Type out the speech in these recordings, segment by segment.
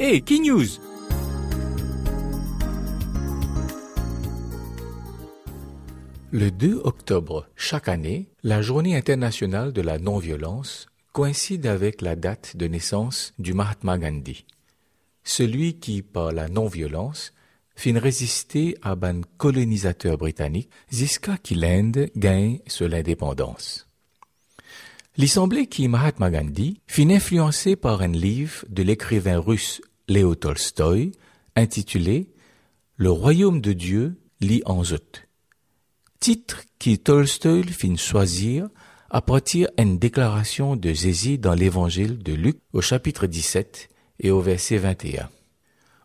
Hey, Key News Le 2 octobre chaque année, la Journée internationale de la non-violence coïncide avec la date de naissance du Mahatma Gandhi, celui qui, par la non-violence, fin résister à ban colonisateur britannique jusqu'à qui l'Inde gagne sur l'indépendance. L'Assemblée qui Mahatma Gandhi fin influencé par un livre de l'écrivain russe Léo Tolstoï intitulé Le royaume de Dieu lit en zut. Titre qui Tolstoï fin choisir à partir d'une déclaration de Jésus dans l'évangile de Luc au chapitre 17 et au verset 21.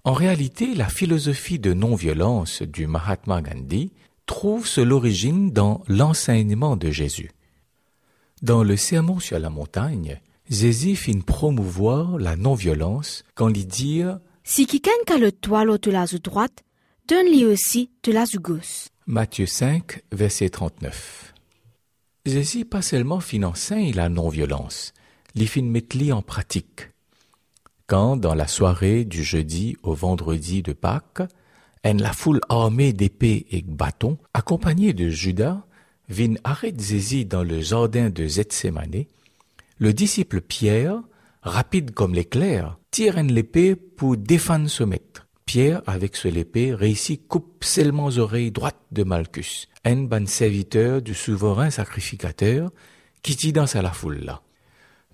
En réalité, la philosophie de non-violence du Mahatma Gandhi trouve son origine dans l'enseignement de Jésus. Dans le sermon sur la montagne, Jésus fit promouvoir la non-violence quand il dit Si quelqu'un a le toit de la droite, donne-lui aussi de la gauche. Matthieu 5, verset 39. Jésus pas seulement fin enseigne la non-violence, il fin mettre en pratique. Quand, dans la soirée du jeudi au vendredi de Pâques, en la foule armée d'épées et bâtons, accompagnée de Judas, vin arrête Jésus dans le jardin de Gethsemane, le disciple Pierre, rapide comme l'éclair, tire une épée pour défendre ce maître. Pierre, avec ce épée, réussit coupe seulement aux oreilles droites de Malchus, un ban serviteur du souverain sacrificateur qui t'y danse à la foule là.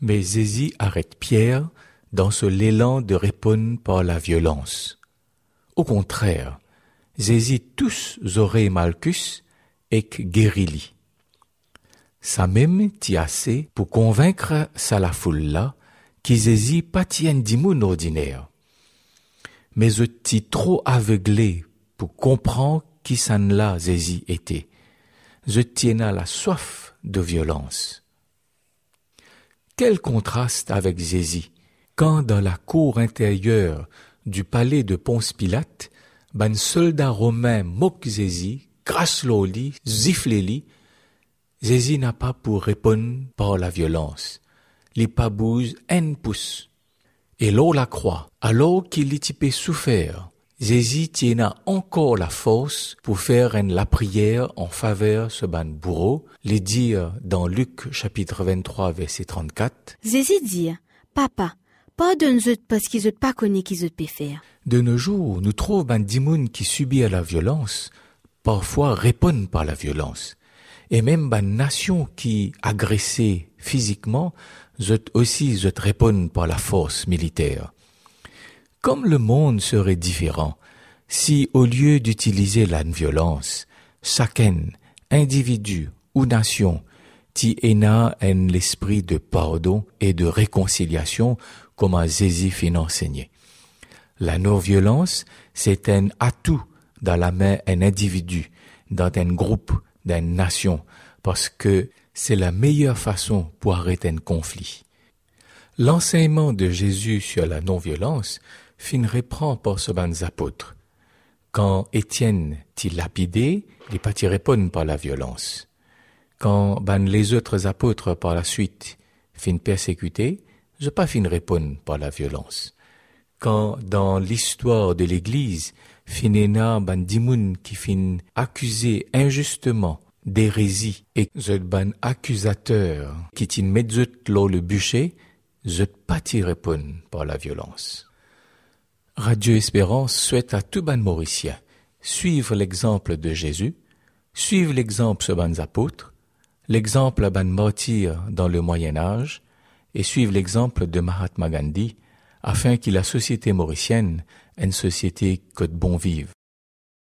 Mais Jésus arrête Pierre dans ce l'élan de répondre par la violence. Au contraire, Jésus tous oreilles Malchus ek guérili. Ça même t'y assez pour convaincre sa la foule là qu'ils hési pas tiennent ordinaire. Mais je t'y trop aveuglé pour comprendre qui s'en là Zézi était. Je tiens à la soif de violence. Quel contraste avec Zézi, quand dans la cour intérieure du palais de Ponce Pilate, ban soldat romain moque Zézi Grasloli, Zifleli, Zézi n'a pas pour répondre par la violence. Les pabouses en pousse. Et l'eau la croix, alors qu'il est typé souffert, Zézi tient encore la force pour faire une la prière en faveur ce ban bourreau, les dire dans Luc chapitre 23 verset 34. Zézi dit, Papa, pardonne-nous parce qu'ils n'ont pas connu qu'ils ont pu faire. De nos jours, nous trouvons un dimoun qui subit à la violence, parfois répondent par la violence. Et même une nation qui agressée physiquement, aussi je répondent par la force militaire. Comme le monde serait différent si au lieu d'utiliser la violence, chacun, individu ou nation, ti ena en l'esprit de pardon et de réconciliation comme a Zézi fin enseigné. La non-violence, c'est un atout dans la main d'un individu, dans un groupe, d'une nation, parce que c'est la meilleure façon pour arrêter un conflit. L'enseignement de Jésus sur la non-violence fin reprend par ce ban apôtres. Quand Étienne t'y lapidé, il pas répondre par la violence. Quand les autres apôtres par la suite fin persécuter, je pas fin répondre par la violence. Quand dans l'histoire de l'Église, finena ban dimoun qui fin accusé injustement d'hérésie et zut ban accusateur qui tin metzut lo le bûcher, t'y répondre par la violence. Radio Espérance souhaite à tout ban mauricien suivre l'exemple de Jésus, suivre l'exemple de ban apôtres, l'exemple ban martyr dans le Moyen Âge, et suivre l'exemple de Mahatma Gandhi, afin que la société mauricienne, une société que de bon vivre.